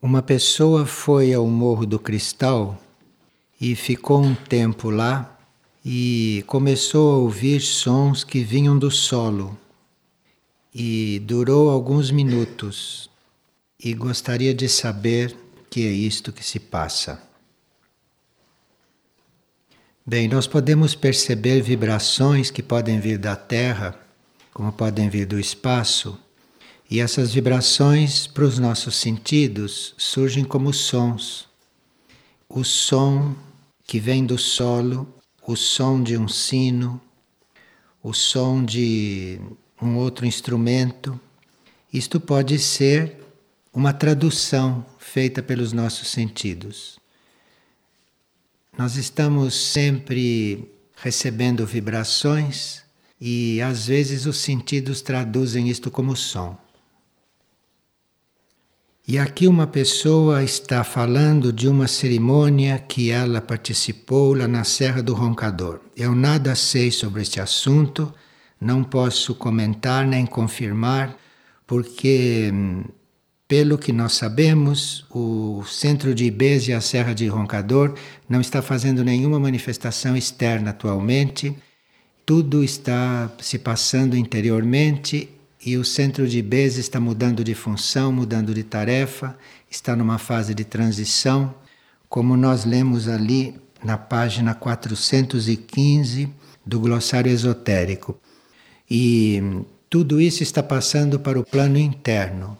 Uma pessoa foi ao Morro do Cristal e ficou um tempo lá e começou a ouvir sons que vinham do solo. E durou alguns minutos e gostaria de saber que é isto que se passa. Bem, nós podemos perceber vibrações que podem vir da Terra, como podem vir do espaço e essas vibrações para os nossos sentidos surgem como sons. O som que vem do solo, o som de um sino, o som de um outro instrumento. Isto pode ser uma tradução feita pelos nossos sentidos. Nós estamos sempre recebendo vibrações e às vezes os sentidos traduzem isto como som. E aqui uma pessoa está falando de uma cerimônia que ela participou lá na Serra do Roncador. Eu nada sei sobre este assunto, não posso comentar nem confirmar, porque, pelo que nós sabemos, o Centro de Ibez e a Serra de Roncador não está fazendo nenhuma manifestação externa atualmente. Tudo está se passando interiormente e o centro de Bez está mudando de função, mudando de tarefa, está numa fase de transição, como nós lemos ali na página 415 do glossário esotérico. E tudo isso está passando para o plano interno.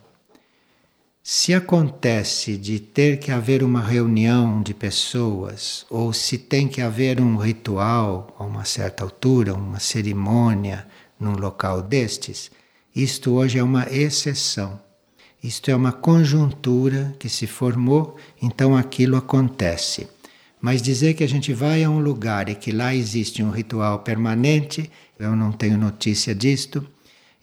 Se acontece de ter que haver uma reunião de pessoas, ou se tem que haver um ritual a uma certa altura, uma cerimônia num local destes, isto hoje é uma exceção. Isto é uma conjuntura que se formou, então aquilo acontece. Mas dizer que a gente vai a um lugar e que lá existe um ritual permanente, eu não tenho notícia disto,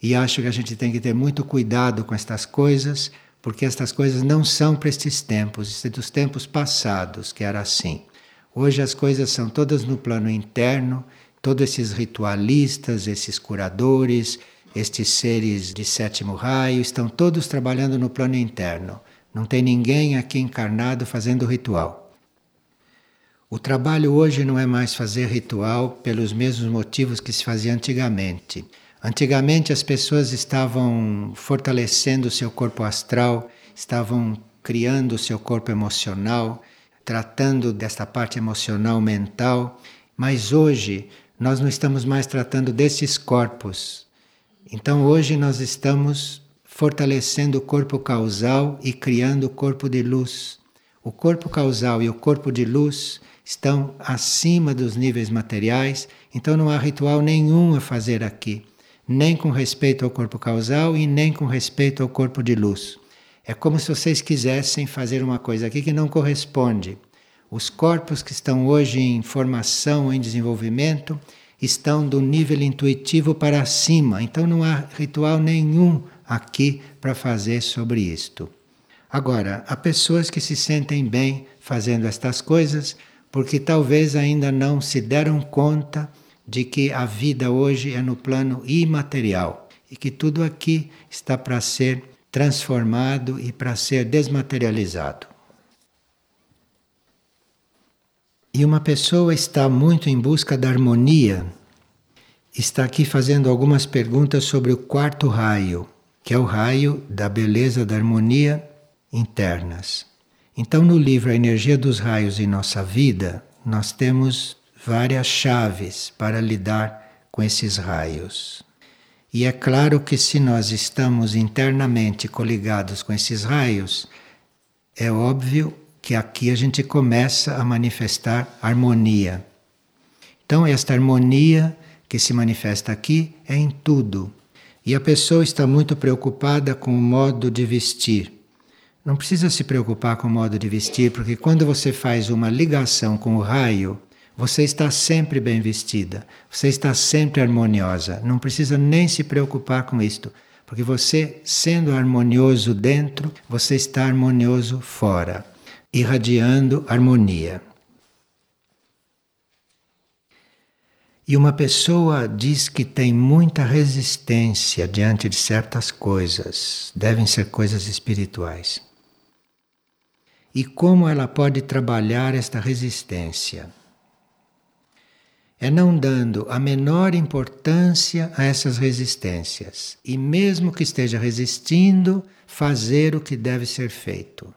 e acho que a gente tem que ter muito cuidado com estas coisas, porque estas coisas não são para estes tempos, isso é dos tempos passados que era assim. Hoje as coisas são todas no plano interno, todos esses ritualistas, esses curadores, estes seres de sétimo raio estão todos trabalhando no plano interno. Não tem ninguém aqui encarnado fazendo ritual. O trabalho hoje não é mais fazer ritual pelos mesmos motivos que se fazia antigamente. Antigamente as pessoas estavam fortalecendo o seu corpo astral, estavam criando o seu corpo emocional, tratando desta parte emocional mental, mas hoje nós não estamos mais tratando desses corpos, então hoje nós estamos fortalecendo o corpo causal e criando o corpo de luz. O corpo causal e o corpo de luz estão acima dos níveis materiais, então não há ritual nenhum a fazer aqui, nem com respeito ao corpo causal e nem com respeito ao corpo de luz. É como se vocês quisessem fazer uma coisa aqui que não corresponde. Os corpos que estão hoje em formação, em desenvolvimento, estão do nível intuitivo para cima, então não há ritual nenhum aqui para fazer sobre isto. Agora, há pessoas que se sentem bem fazendo estas coisas porque talvez ainda não se deram conta de que a vida hoje é no plano imaterial e que tudo aqui está para ser transformado e para ser desmaterializado. E uma pessoa está muito em busca da harmonia, está aqui fazendo algumas perguntas sobre o quarto raio, que é o raio da beleza da harmonia internas. Então, no livro A Energia dos Raios em Nossa Vida, nós temos várias chaves para lidar com esses raios. E é claro que se nós estamos internamente coligados com esses raios, é óbvio que aqui a gente começa a manifestar harmonia. Então, esta harmonia que se manifesta aqui é em tudo. E a pessoa está muito preocupada com o modo de vestir. Não precisa se preocupar com o modo de vestir, porque quando você faz uma ligação com o raio, você está sempre bem vestida, você está sempre harmoniosa. Não precisa nem se preocupar com isto, porque você, sendo harmonioso dentro, você está harmonioso fora irradiando harmonia. E uma pessoa diz que tem muita resistência diante de certas coisas, devem ser coisas espirituais. e como ela pode trabalhar esta resistência. É não dando a menor importância a essas resistências e, mesmo que esteja resistindo, fazer o que deve ser feito.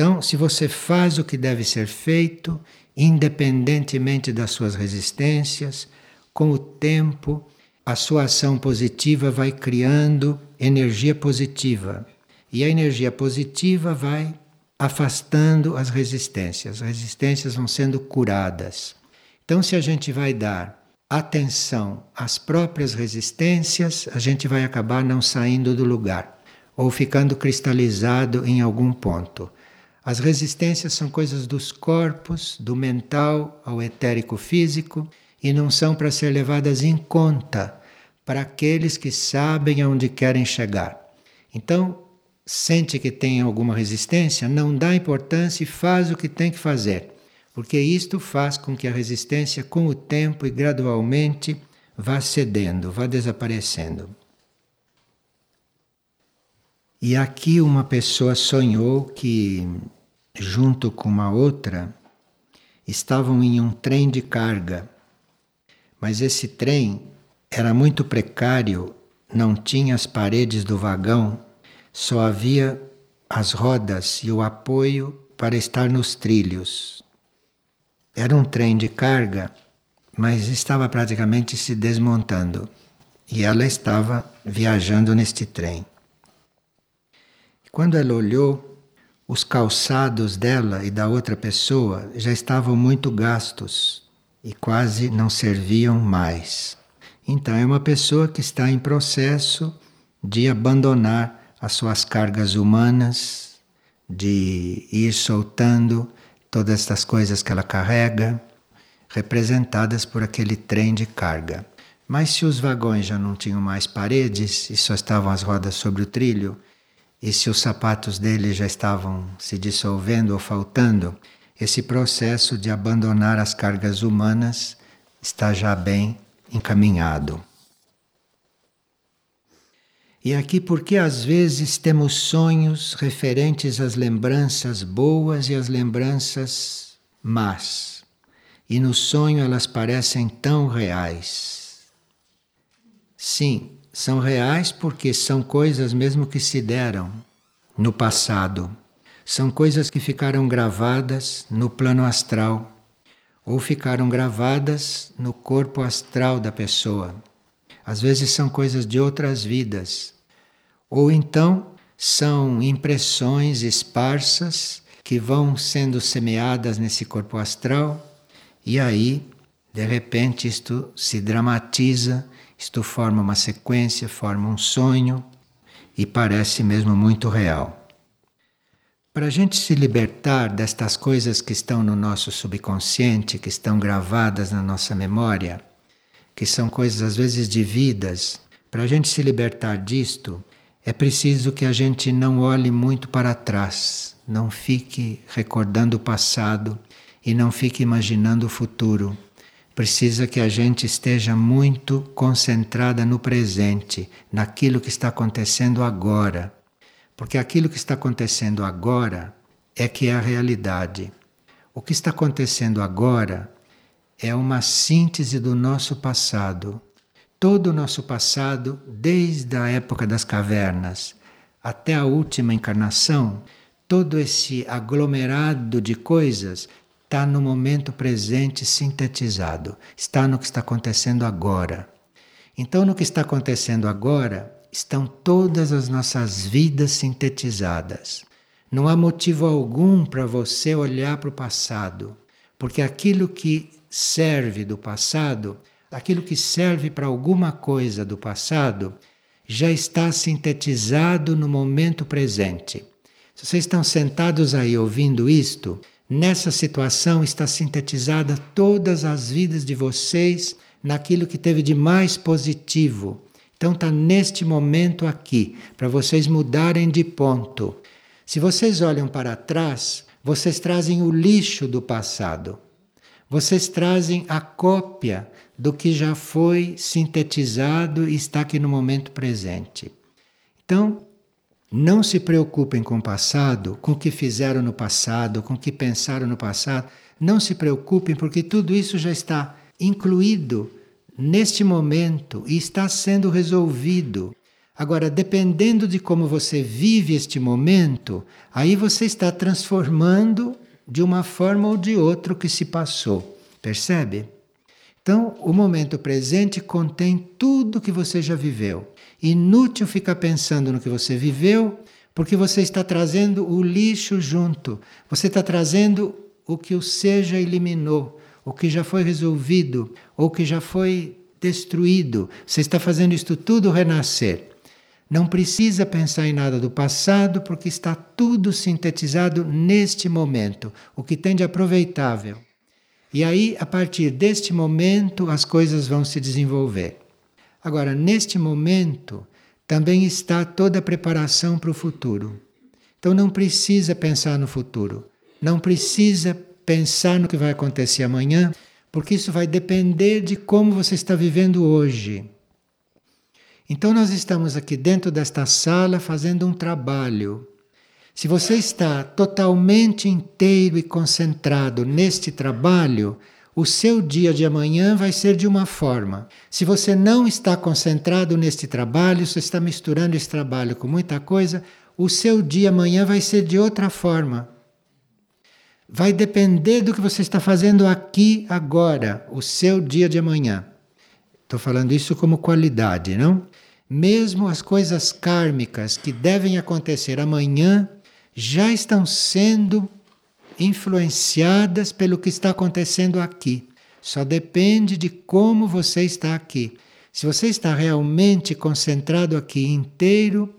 Então, se você faz o que deve ser feito, independentemente das suas resistências, com o tempo, a sua ação positiva vai criando energia positiva. E a energia positiva vai afastando as resistências. As resistências vão sendo curadas. Então, se a gente vai dar atenção às próprias resistências, a gente vai acabar não saindo do lugar ou ficando cristalizado em algum ponto. As resistências são coisas dos corpos, do mental ao etérico físico, e não são para ser levadas em conta para aqueles que sabem aonde querem chegar. Então, sente que tem alguma resistência, não dá importância e faz o que tem que fazer, porque isto faz com que a resistência, com o tempo e gradualmente, vá cedendo, vá desaparecendo. E aqui uma pessoa sonhou que, junto com uma outra, estavam em um trem de carga, mas esse trem era muito precário, não tinha as paredes do vagão só havia as rodas e o apoio para estar nos trilhos. Era um trem de carga, mas estava praticamente se desmontando e ela estava viajando neste trem. Quando ela olhou, os calçados dela e da outra pessoa já estavam muito gastos e quase não serviam mais. Então é uma pessoa que está em processo de abandonar as suas cargas humanas, de ir soltando todas estas coisas que ela carrega, representadas por aquele trem de carga. Mas se os vagões já não tinham mais paredes e só estavam as rodas sobre o trilho, e se os sapatos dele já estavam se dissolvendo ou faltando, esse processo de abandonar as cargas humanas está já bem encaminhado. E aqui porque às vezes temos sonhos referentes às lembranças boas e às lembranças más. E no sonho elas parecem tão reais. Sim, são reais porque são coisas mesmo que se deram no passado. São coisas que ficaram gravadas no plano astral ou ficaram gravadas no corpo astral da pessoa. Às vezes são coisas de outras vidas. Ou então são impressões esparsas que vão sendo semeadas nesse corpo astral e aí, de repente, isto se dramatiza, isto forma uma sequência, forma um sonho e parece mesmo muito real. Para a gente se libertar destas coisas que estão no nosso subconsciente, que estão gravadas na nossa memória, que são coisas às vezes de vidas, para a gente se libertar disto, é preciso que a gente não olhe muito para trás, não fique recordando o passado e não fique imaginando o futuro. Precisa que a gente esteja muito concentrada no presente, naquilo que está acontecendo agora. Porque aquilo que está acontecendo agora é que é a realidade. O que está acontecendo agora é uma síntese do nosso passado. Todo o nosso passado, desde a época das cavernas até a última encarnação, todo esse aglomerado de coisas está no momento presente sintetizado, está no que está acontecendo agora. Então, no que está acontecendo agora, estão todas as nossas vidas sintetizadas. Não há motivo algum para você olhar para o passado, porque aquilo que serve do passado, aquilo que serve para alguma coisa do passado, já está sintetizado no momento presente. Se vocês estão sentados aí ouvindo isto, nessa situação está sintetizada todas as vidas de vocês naquilo que teve de mais positivo. Então está neste momento aqui, para vocês mudarem de ponto. Se vocês olham para trás, vocês trazem o lixo do passado. Vocês trazem a cópia do que já foi sintetizado e está aqui no momento presente. Então, Não se preocupem com o passado, com o que fizeram no passado, com o que pensaram no passado. Não se preocupem, porque tudo isso já está incluído neste momento e está sendo resolvido. Agora, dependendo de como você vive este momento, aí você está transformando de uma forma ou de outra o que se passou. Percebe? Então, o momento presente contém tudo que você já viveu. Inútil ficar pensando no que você viveu, porque você está trazendo o lixo junto. Você está trazendo o que o seja eliminou, o que já foi resolvido, ou que já foi destruído. Você está fazendo isto tudo renascer. Não precisa pensar em nada do passado, porque está tudo sintetizado neste momento, o que tem de aproveitável. E aí, a partir deste momento, as coisas vão se desenvolver. Agora, neste momento, também está toda a preparação para o futuro. Então, não precisa pensar no futuro, não precisa pensar no que vai acontecer amanhã, porque isso vai depender de como você está vivendo hoje. Então, nós estamos aqui dentro desta sala fazendo um trabalho. Se você está totalmente inteiro e concentrado neste trabalho, o seu dia de amanhã vai ser de uma forma. Se você não está concentrado neste trabalho, se está misturando esse trabalho com muita coisa, o seu dia amanhã vai ser de outra forma. Vai depender do que você está fazendo aqui, agora, o seu dia de amanhã. Estou falando isso como qualidade, não? Mesmo as coisas kármicas que devem acontecer amanhã já estão sendo influenciadas pelo que está acontecendo aqui. Só depende de como você está aqui. Se você está realmente concentrado aqui inteiro,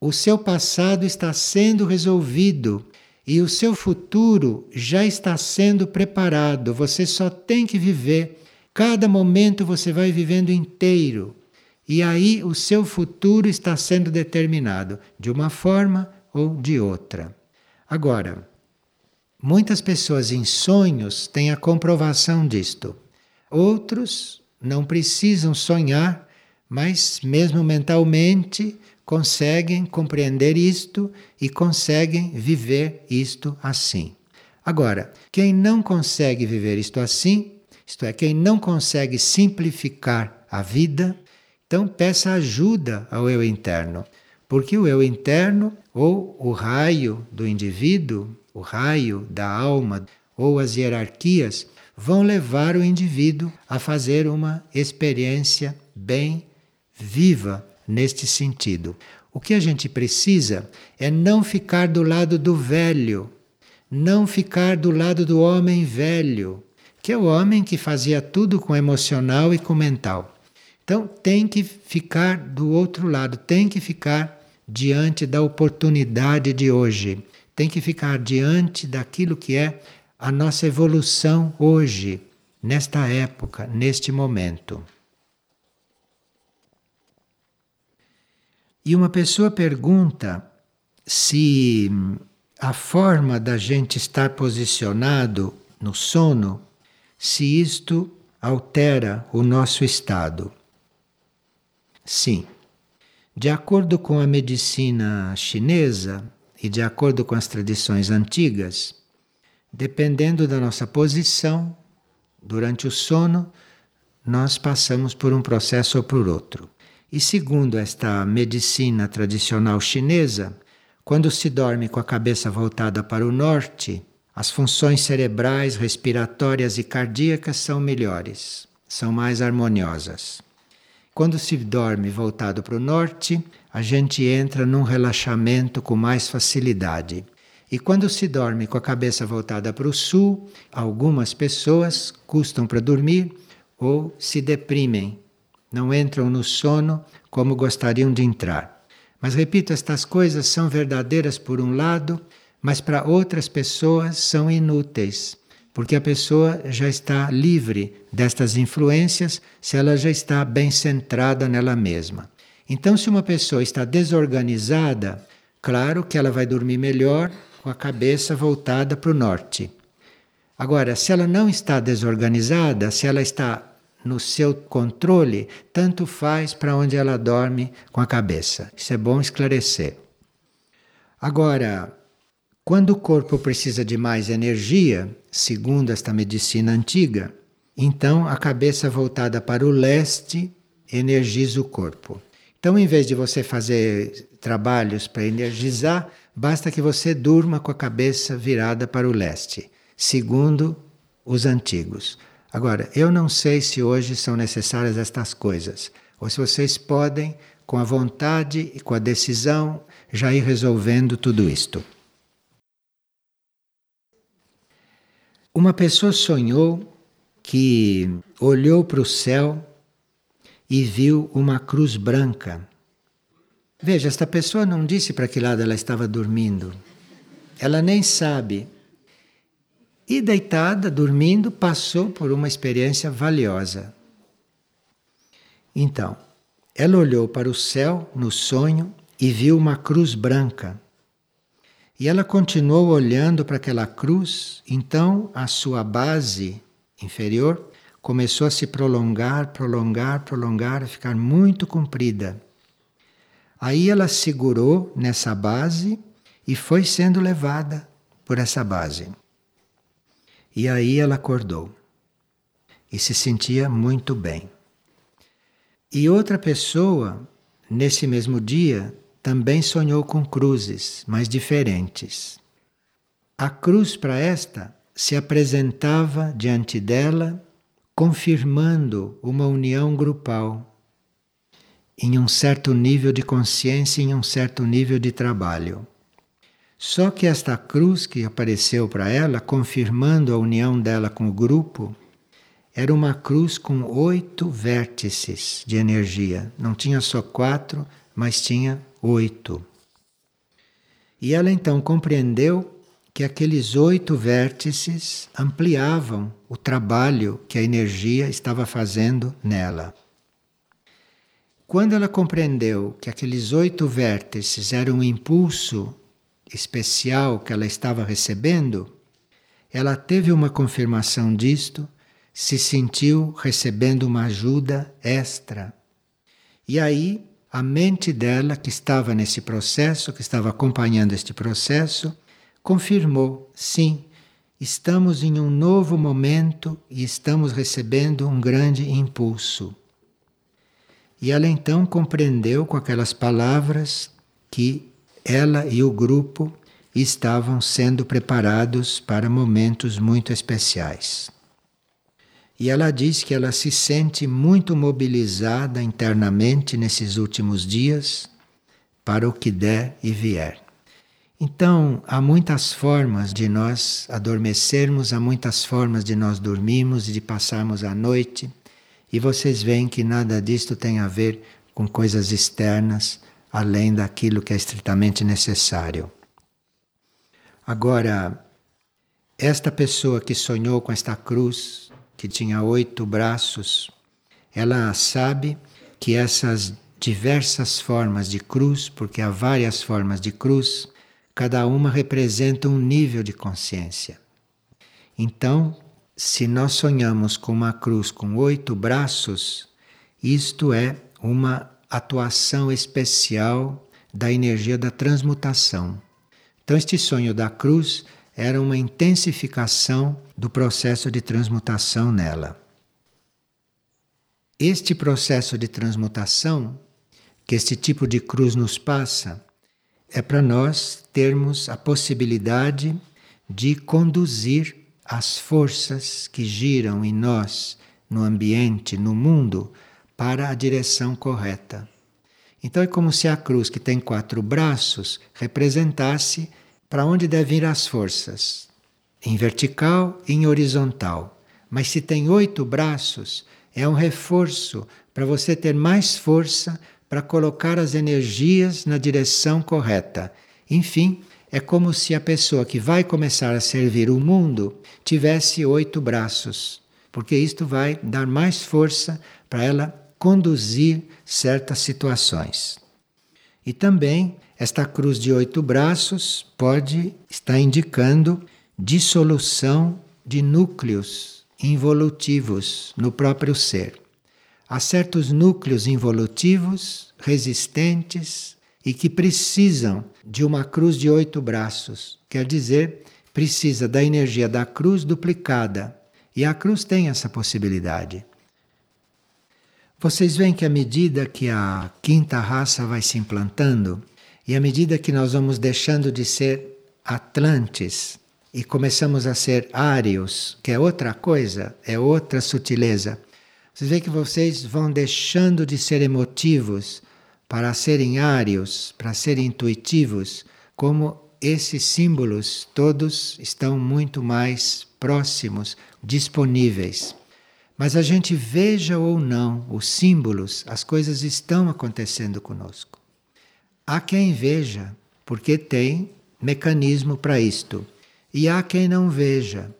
o seu passado está sendo resolvido e o seu futuro já está sendo preparado. Você só tem que viver. Cada momento você vai vivendo inteiro. E aí o seu futuro está sendo determinado de uma forma ou de outra. Agora, muitas pessoas em sonhos têm a comprovação disto. Outros não precisam sonhar, mas mesmo mentalmente conseguem compreender isto e conseguem viver isto assim. Agora, quem não consegue viver isto assim, isto é, quem não consegue simplificar a vida, então peça ajuda ao eu interno, porque o eu interno, ou o raio do indivíduo, o raio da alma, ou as hierarquias, vão levar o indivíduo a fazer uma experiência bem viva neste sentido. O que a gente precisa é não ficar do lado do velho, não ficar do lado do homem velho, que é o homem que fazia tudo com emocional e com mental. Então tem que ficar do outro lado, tem que ficar diante da oportunidade de hoje, tem que ficar diante daquilo que é a nossa evolução hoje, nesta época, neste momento. E uma pessoa pergunta se a forma da gente estar posicionado no sono, se isto altera o nosso estado. Sim. De acordo com a medicina chinesa e de acordo com as tradições antigas, dependendo da nossa posição durante o sono, nós passamos por um processo ou por outro. E segundo esta medicina tradicional chinesa, quando se dorme com a cabeça voltada para o norte, as funções cerebrais, respiratórias e cardíacas são melhores, são mais harmoniosas. Quando se dorme voltado para o norte, a gente entra num relaxamento com mais facilidade. E quando se dorme com a cabeça voltada para o sul, algumas pessoas custam para dormir ou se deprimem, não entram no sono como gostariam de entrar. Mas repito, estas coisas são verdadeiras por um lado, mas para outras pessoas são inúteis porque a pessoa já está livre destas influências se ela já está bem centrada nela mesma. Então, se uma pessoa está desorganizada, claro que ela vai dormir melhor com a cabeça voltada para o norte. Agora, se ela não está desorganizada, se ela está no seu controle, tanto faz para onde ela dorme com a cabeça. Isso é bom esclarecer. Agora, quando o corpo precisa de mais energia, segundo esta medicina antiga, então a cabeça voltada para o leste energiza o corpo. Então, em vez de você fazer trabalhos para energizar, basta que você durma com a cabeça virada para o leste, segundo os antigos. Agora, eu não sei se hoje são necessárias estas coisas, ou se vocês podem, com a vontade e com a decisão, já ir resolvendo tudo isto. Uma pessoa sonhou que olhou para o céu e viu uma cruz branca. Veja, esta pessoa não disse para que lado ela estava dormindo. Ela nem sabe. E deitada, dormindo, passou por uma experiência valiosa. Então, ela olhou para o céu no sonho e viu uma cruz branca. E ela continuou olhando para aquela cruz, então a sua base inferior começou a se prolongar, prolongar, prolongar, a ficar muito comprida. Aí ela segurou nessa base e foi sendo levada por essa base. E aí ela acordou e se sentia muito bem. E outra pessoa, nesse mesmo dia, também sonhou com cruzes, mas diferentes. A cruz para esta se apresentava diante dela confirmando uma união grupal em um certo nível de consciência, em um certo nível de trabalho. Só que esta cruz que apareceu para ela, confirmando a união dela com o grupo, era uma cruz com oito vértices de energia. Não tinha só quatro, mas tinha oito. E ela então compreendeu que aqueles oito vértices ampliavam o trabalho que a energia estava fazendo nela. Quando ela compreendeu que aqueles oito vértices eram um impulso especial que ela estava recebendo, ela teve uma confirmação disto, se sentiu recebendo uma ajuda extra. E aí, a mente dela, que estava nesse processo, que estava acompanhando este processo, confirmou: sim, estamos em um novo momento e estamos recebendo um grande impulso. E ela então compreendeu com aquelas palavras que ela e o grupo estavam sendo preparados para momentos muito especiais. E ela diz que ela se sente muito mobilizada internamente nesses últimos dias para o que der e vier. Então, há muitas formas de nós adormecermos, há muitas formas de nós dormirmos e de passarmos a noite, e vocês veem que nada disto tem a ver com coisas externas, além daquilo que é estritamente necessário. Agora, esta pessoa que sonhou com esta cruz, que tinha oito braços, ela sabe que essas diversas formas de cruz, porque há várias formas de cruz, cada uma representa um nível de consciência. Então, se nós sonhamos com uma cruz com oito braços, isto é uma atuação especial da energia da transmutação. Então, este sonho da cruz era uma intensificação do processo de transmutação nela. Este processo de transmutação que este tipo de cruz nos passa é para nós termos a possibilidade de conduzir as forças que giram em nós, no ambiente, no mundo, para a direção correta. Então é como se a cruz, que tem quatro braços, representasse para onde devem ir as forças, em vertical e em horizontal. Mas se tem oito braços, é um reforço para você ter mais força para colocar as energias na direção correta. Enfim, é como se a pessoa que vai começar a servir o mundo tivesse oito braços, porque isto vai dar mais força para ela conduzir certas situações. E também esta cruz de oito braços pode estar indicando dissolução de núcleos involutivos no próprio ser. Há certos núcleos involutivos resistentes e que precisam de uma cruz de oito braços. Quer dizer, precisa da energia da cruz duplicada. E a cruz tem essa possibilidade. Vocês veem que à medida que a quinta raça vai se implantando, e à medida que nós vamos deixando de ser Atlantes e começamos a ser Ários, que é outra coisa, é outra sutileza, vocês veem que vocês vão deixando de ser emotivos para serem áreos, para serem intuitivos, como esses símbolos todos estão muito mais próximos, disponíveis. Mas a gente veja ou não os símbolos, as coisas estão acontecendo conosco. Há quem veja, porque tem mecanismo para isto, e há quem não veja.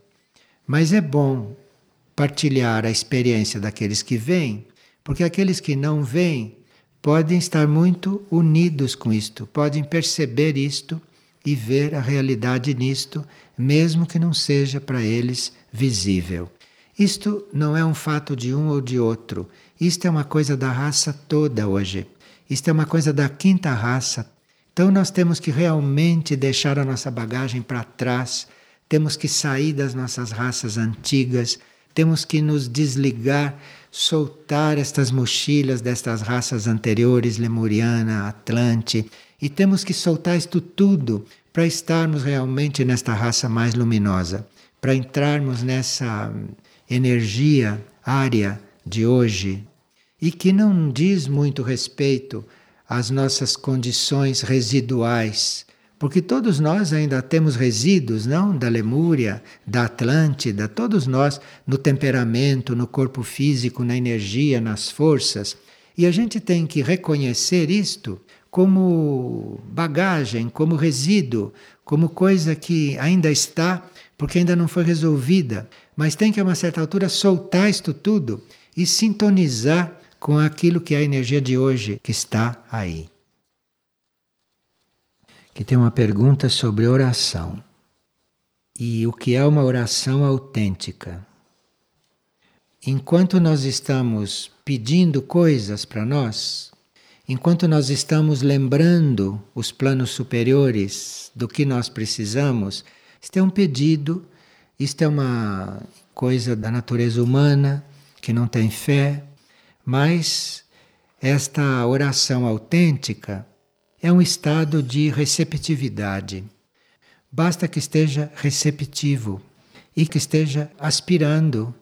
Mas é bom partilhar a experiência daqueles que veem, porque aqueles que não veem podem estar muito unidos com isto, podem perceber isto e ver a realidade nisto, mesmo que não seja para eles visível. Isto não é um fato de um ou de outro. Isto é uma coisa da raça toda hoje. Isto é uma coisa da quinta raça. Então nós temos que realmente deixar a nossa bagagem para trás, temos que sair das nossas raças antigas, temos que nos desligar, soltar estas mochilas destas raças anteriores, Lemuriana, Atlante, e temos que soltar isto tudo para estarmos realmente nesta raça mais luminosa, para entrarmos nessa energia área de hoje e que não diz muito respeito às nossas condições residuais, porque todos nós ainda temos resíduos, não? Da Lemúria, da Atlântida, todos nós no temperamento, no corpo físico, na energia, nas forças. E a gente tem que reconhecer isto como bagagem, como resíduo, como coisa que ainda está, porque ainda não foi resolvida mas tem que a uma certa altura soltar isto tudo e sintonizar com aquilo que é a energia de hoje que está aí. Que tem uma pergunta sobre oração. E o que é uma oração autêntica? Enquanto nós estamos pedindo coisas para nós, enquanto nós estamos lembrando os planos superiores do que nós precisamos, isto é um pedido isto é uma coisa da natureza humana que não tem fé, mas esta oração autêntica é um estado de receptividade. Basta que esteja receptivo e que esteja aspirando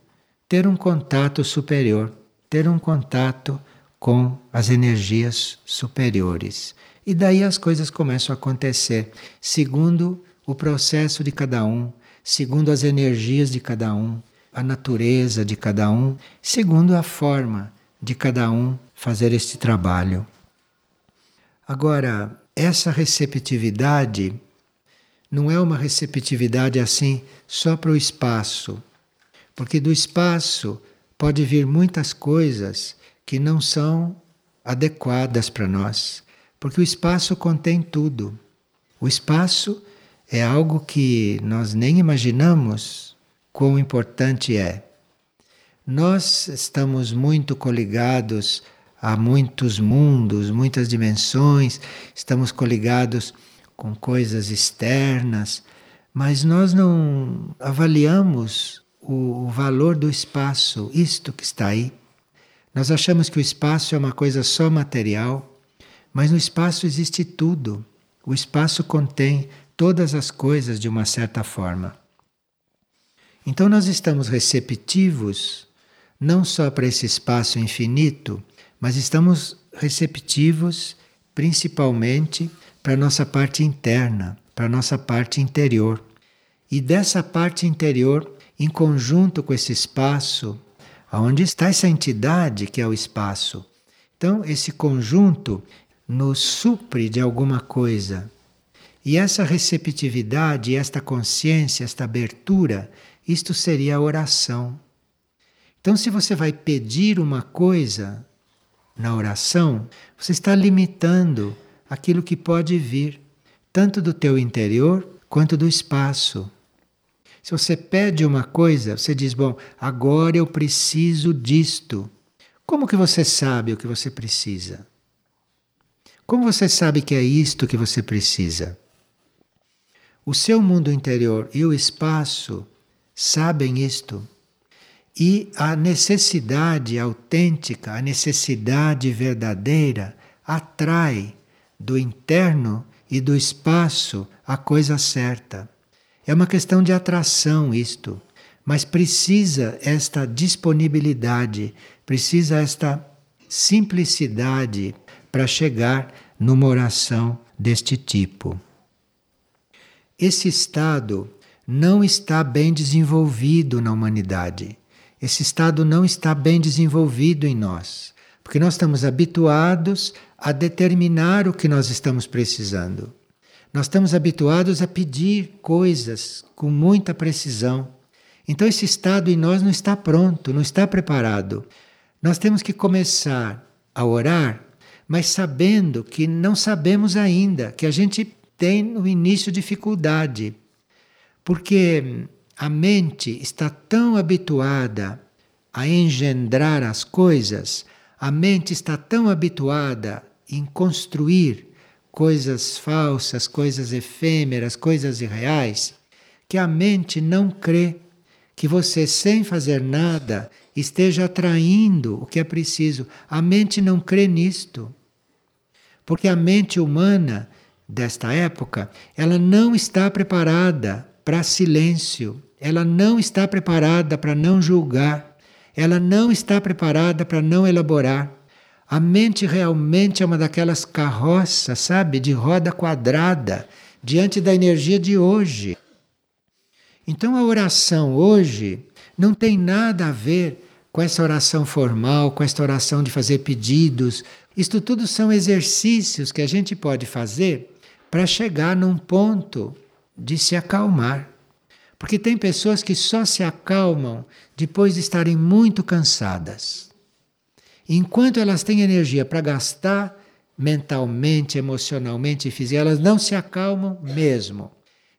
ter um contato superior, ter um contato com as energias superiores. E daí as coisas começam a acontecer, segundo o processo de cada um, segundo as energias de cada um, a natureza de cada um, segundo a forma de cada um fazer este trabalho. Agora, essa receptividade não é uma receptividade assim só para o espaço, porque do espaço pode vir muitas coisas que não são adequadas para nós, porque o espaço contém tudo. O espaço é algo que nós nem imaginamos quão importante é. Nós estamos muito coligados a muitos mundos, muitas dimensões, estamos coligados com coisas externas, mas nós não avaliamos o, valor do espaço, isto que está aí. Nós achamos que o espaço é uma coisa só material, mas no espaço existe tudo. O espaço contém todas as coisas de uma certa forma. Então nós estamos receptivos não só para esse espaço infinito, mas estamos receptivos principalmente para a nossa parte interna, para a nossa parte interior. E dessa parte interior, em conjunto com esse espaço, aonde está essa entidade que é o espaço. Então, esse conjunto nos supre de alguma coisa, e essa receptividade, esta consciência, esta abertura, isto seria a oração. Então, se você vai pedir uma coisa na oração, você está limitando aquilo que pode vir, tanto do teu interior quanto do espaço. Se você pede uma coisa, você diz: Bom, agora eu preciso disto. Como que você sabe o que você precisa? Como você sabe que é isto que você precisa? O seu mundo interior e o espaço sabem isto. E a necessidade autêntica, a necessidade verdadeira, atrai do interno e do espaço a coisa certa. É uma questão de atração isto, mas precisa esta disponibilidade, precisa esta simplicidade para chegar numa oração deste tipo. Esse estado não está bem desenvolvido na humanidade. Esse estado não está bem desenvolvido em nós, porque nós estamos habituados a determinar o que nós estamos precisando. Nós estamos habituados a pedir coisas com muita precisão. Então, esse estado em nós não está pronto, não está preparado. Nós temos que começar a orar, mas sabendo que não sabemos ainda, que a gente tem no início dificuldade. Porque a mente está tão habituada a engendrar as coisas, a mente está tão habituada em construir coisas falsas, coisas efêmeras, coisas irreais, que a mente não crê que você, sem fazer nada, esteja atraindo o que é preciso. A mente não crê nisto. Porque a mente humana desta época, ela não está preparada para silêncio, ela não está preparada para não julgar, ela não está preparada para não elaborar. A mente realmente é uma daquelas carroças, sabe, de roda quadrada, diante da energia de hoje. Então a oração hoje não tem nada a ver com essa oração formal, com esta oração de fazer pedidos. Isto tudo são exercícios que a gente pode fazer para chegar num ponto de se acalmar. Porque tem pessoas que só se acalmam depois de estarem muito cansadas. Enquanto elas têm energia para gastar mentalmente, emocionalmente e fisicamente, elas não se acalmam mesmo.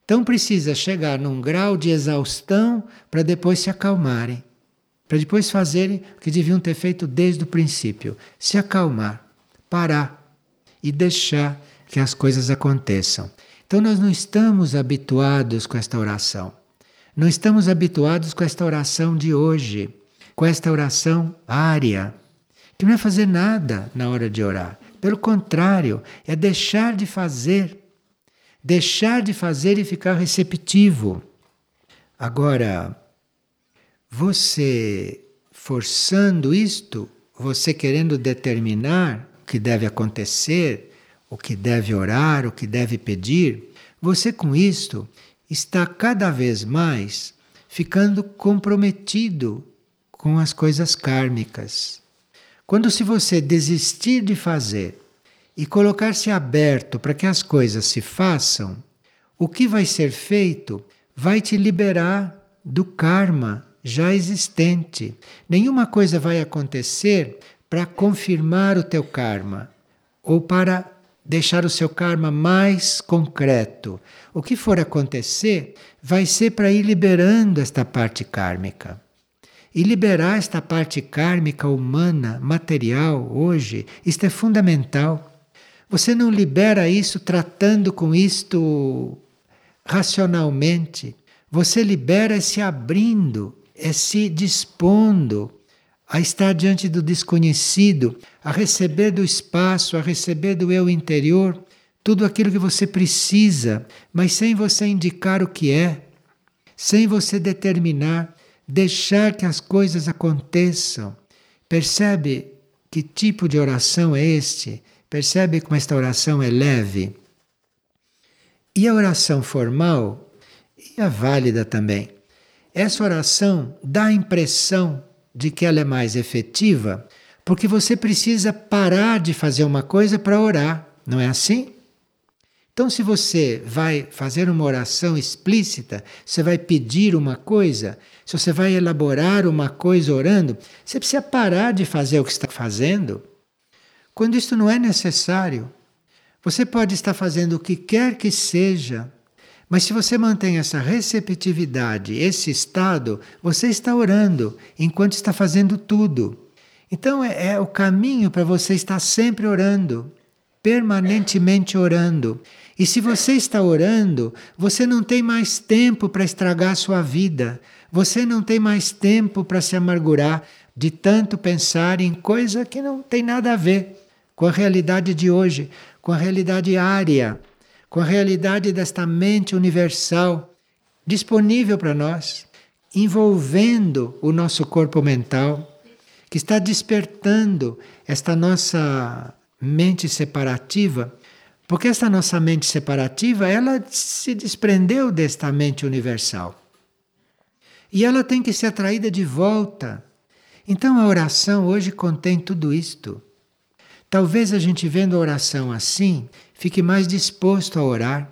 Então precisa chegar num grau de exaustão para depois se acalmarem. Para depois fazerem o que deviam ter feito desde o princípio: se acalmar, parar e deixar que as coisas aconteçam. Então nós não estamos habituados com esta oração. Não estamos habituados com esta oração de hoje, com esta oração área que não é fazer nada na hora de orar. Pelo contrário, é deixar de fazer. Deixar de fazer e ficar receptivo. Agora, você forçando isto, você querendo determinar o que deve acontecer, o que deve orar, o que deve pedir, você com isto está cada vez mais ficando comprometido com as coisas kármicas. Quando se você desistir de fazer e colocar-se aberto para que as coisas se façam, o que vai ser feito vai te liberar do karma já existente. Nenhuma coisa vai acontecer para confirmar o teu karma ou para deixar o seu karma mais concreto. O que for acontecer vai ser para ir liberando esta parte kármica. E liberar esta parte kármica humana, material, hoje, isto é fundamental. Você não libera isso tratando com isto racionalmente. Você libera se abrindo, é se dispondo a estar diante do desconhecido, a receber do espaço, a receber do eu interior tudo aquilo que você precisa, mas sem você indicar o que é, sem você determinar deixar que as coisas aconteçam. Percebe que tipo de oração é este? Percebe como esta oração é leve? E a oração formal, e a válida também, essa oração dá a impressão de que ela é mais efetiva, porque você precisa parar de fazer uma coisa para orar, não é assim? Então, se você vai fazer uma oração explícita, você vai pedir uma coisa, se você vai elaborar uma coisa orando, você precisa parar de fazer o que está fazendo. Quando isso não é necessário, você pode estar fazendo o que quer que seja, mas se você mantém essa receptividade, esse estado, você está orando enquanto está fazendo tudo. Então é, é o caminho para você estar sempre orando permanentemente orando. E se você está orando, você não tem mais tempo para estragar a sua vida. Você não tem mais tempo para se amargurar de tanto pensar em coisa que não tem nada a ver com a realidade de hoje, com a realidade área, com a realidade desta mente universal disponível para nós, envolvendo o nosso corpo mental, que está despertando esta nossa mente separativa, porque esta nossa mente separativa, ela se desprendeu desta mente universal. E ela tem que ser atraída de volta. Então a oração hoje contém tudo isto. Talvez a gente vendo a oração assim, fique mais disposto a orar.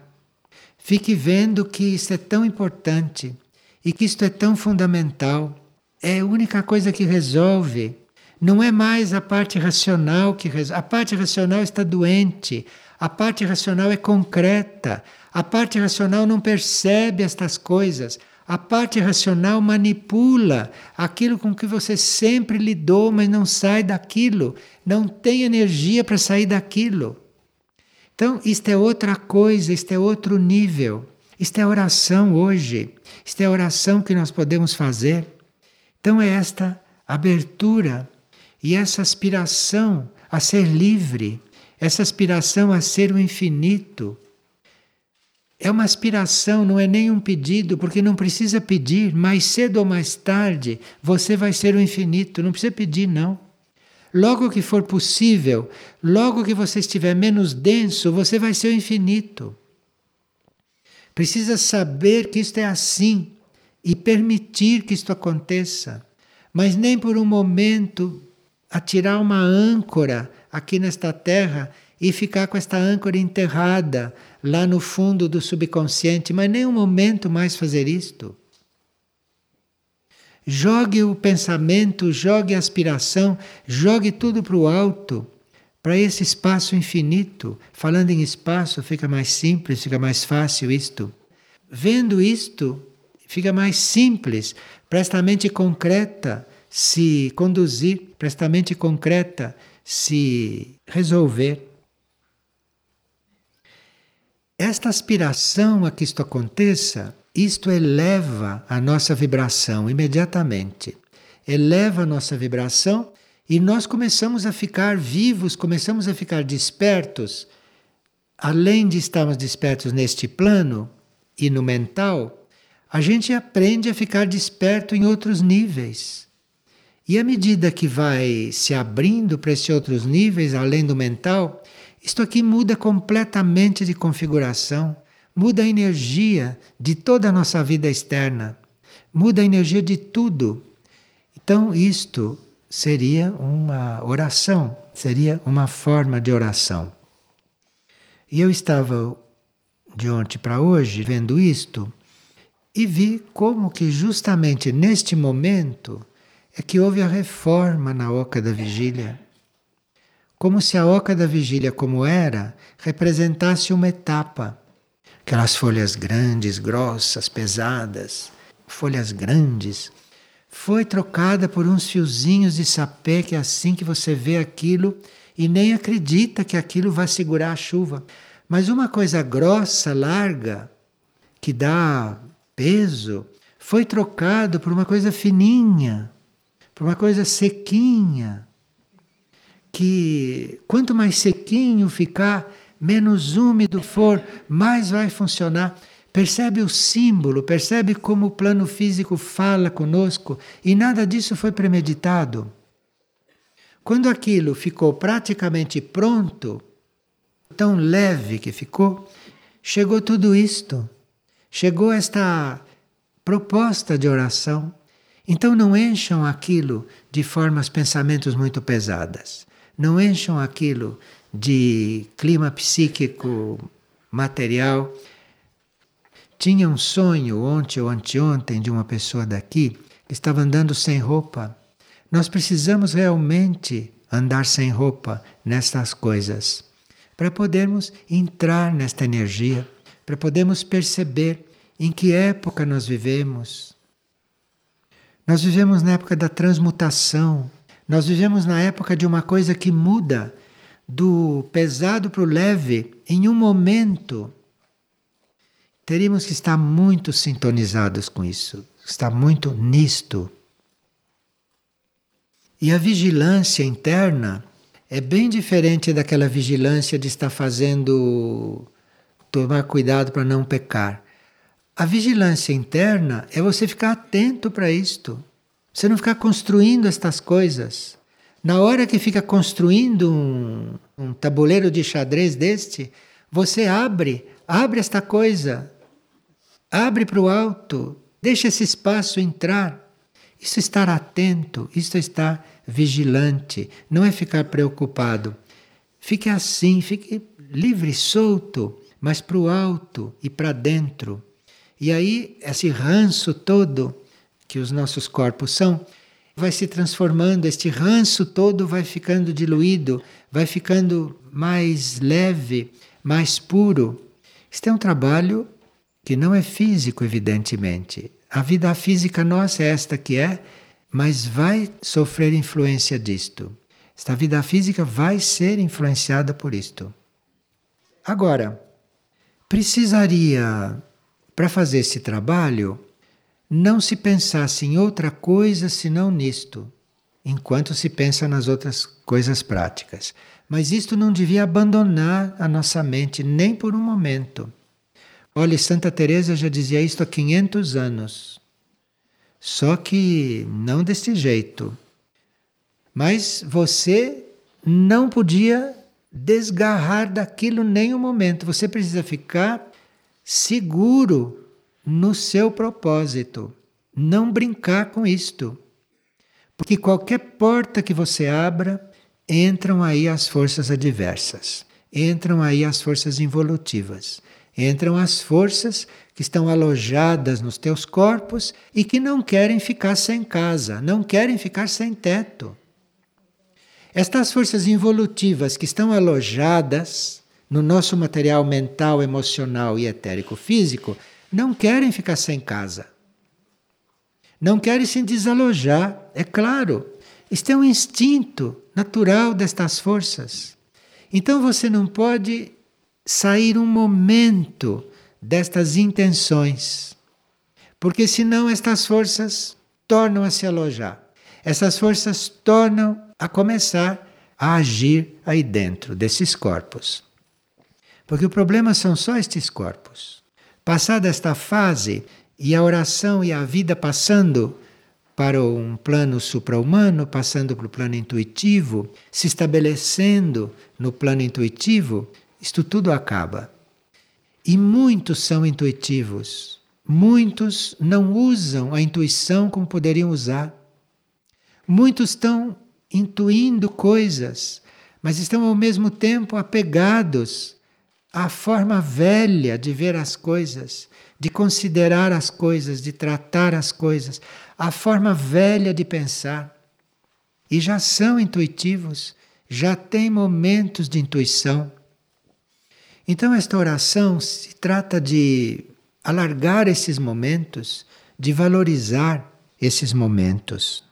Fique vendo que isso é tão importante e que isto é tão fundamental. É a única coisa que resolve. Não é mais a parte racional que resolve. A parte racional está doente. A parte racional é concreta. A parte racional não percebe estas coisas. A parte racional manipula aquilo com que você sempre lidou, mas não sai daquilo, não tem energia para sair daquilo. Então, isto é outra coisa, isto é outro nível. Isto é oração hoje, isto é oração que nós podemos fazer. Então, é esta abertura e essa aspiração a ser livre, essa aspiração a ser o infinito é uma aspiração, não é nem um pedido, porque não precisa pedir. Mais cedo ou mais tarde você vai ser o infinito, não precisa pedir, não. Logo que for possível, logo que você estiver menos denso, você vai ser o infinito. Precisa saber que isto é assim e permitir que isto aconteça, mas nem por um momento atirar uma âncora aqui nesta terra e ficar com esta âncora enterrada lá no fundo do subconsciente, mas nem um momento mais fazer isto. Jogue o pensamento, jogue a aspiração, jogue tudo para o alto, para esse espaço infinito. Falando em espaço, fica mais simples, fica mais fácil isto. Vendo isto, fica mais simples para esta mente concreta se conduzir, para esta mente concreta se resolver. Esta aspiração a que isto aconteça, isto eleva a nossa vibração imediatamente. Eleva a nossa vibração e nós começamos a ficar vivos, começamos a ficar despertos. Além de estarmos despertos neste plano e no mental, a gente aprende a ficar desperto em outros níveis. E à medida que vai se abrindo para esses outros níveis, além do mental, isto aqui muda completamente de configuração, muda a energia de toda a nossa vida externa, muda a energia de tudo. Então, isto seria uma oração, seria uma forma de oração. E eu estava de ontem para hoje vendo isto e vi como que justamente neste momento é que houve a reforma na Oca da Vigília como se a oca da vigília como era representasse uma etapa. Aquelas folhas grandes, grossas, pesadas, folhas grandes, foi trocada por uns fiozinhos de sapé que é assim que você vê aquilo e nem acredita que aquilo vai segurar a chuva. Mas uma coisa grossa, larga, que dá peso, foi trocado por uma coisa fininha, por uma coisa sequinha que quanto mais sequinho ficar, menos úmido for, mais vai funcionar. Percebe o símbolo, percebe como o plano físico fala conosco e nada disso foi premeditado. Quando aquilo ficou praticamente pronto, tão leve que ficou, chegou tudo isto. Chegou esta proposta de oração. Então não encham aquilo de formas, pensamentos muito pesadas não encham aquilo de clima psíquico material. Tinha um sonho ontem ou anteontem de uma pessoa daqui que estava andando sem roupa. Nós precisamos realmente andar sem roupa nestas coisas para podermos entrar nesta energia, para podermos perceber em que época nós vivemos. Nós vivemos na época da transmutação, nós vivemos na época de uma coisa que muda do pesado para o leve em um momento. Teríamos que estar muito sintonizados com isso, estar muito nisto. E a vigilância interna é bem diferente daquela vigilância de estar fazendo tomar cuidado para não pecar. A vigilância interna é você ficar atento para isto. Você não ficar construindo estas coisas. Na hora que fica construindo um, um tabuleiro de xadrez deste, você abre, abre esta coisa, abre para o alto, deixa esse espaço entrar. Isso é estar atento, isso é estar vigilante, não é ficar preocupado. Fique assim, fique livre, solto, mas para o alto e para dentro. E aí, esse ranço todo que os nossos corpos são, vai se transformando, este ranço todo vai ficando diluído, vai ficando mais leve, mais puro. Este é um trabalho que não é físico, evidentemente. A vida física nossa é esta que é, mas vai sofrer influência disto. Esta vida física vai ser influenciada por isto. Agora, precisaria, para fazer esse trabalho, não se pensasse em outra coisa senão nisto, enquanto se pensa nas outras coisas práticas. Mas isto não devia abandonar a nossa mente nem por um momento. Olha, Santa Teresa já dizia isto há 500 anos. Só que não desse jeito. Mas você não podia desgarrar daquilo nem um momento. Você precisa ficar seguro no seu propósito. Não brincar com isto. Porque qualquer porta que você abra, entram aí as forças adversas, entram aí as forças involutivas, entram as forças que estão alojadas nos teus corpos e que não querem ficar sem casa, não querem ficar sem teto. Estas forças involutivas que estão alojadas no nosso material mental, emocional e etérico físico não querem ficar sem casa. Não querem se desalojar, é claro. Isto é um instinto natural destas forças. Então você não pode sair um momento destas intenções, porque senão estas forças tornam a se alojar. Essas forças tornam a começar a agir aí dentro desses corpos. Porque o problema são só estes corpos. Passada esta fase e a oração e a vida passando para um plano supra-humano, passando para o plano intuitivo, se estabelecendo no plano intuitivo, isto tudo acaba. E muitos são intuitivos, muitos não usam a intuição como poderiam usar. Muitos estão intuindo coisas, mas estão ao mesmo tempo apegados a forma velha de ver as coisas, de considerar as coisas, de tratar as coisas, a forma velha de pensar. E já são intuitivos, já têm momentos de intuição. Então, esta oração se trata de alargar esses momentos, de valorizar esses momentos.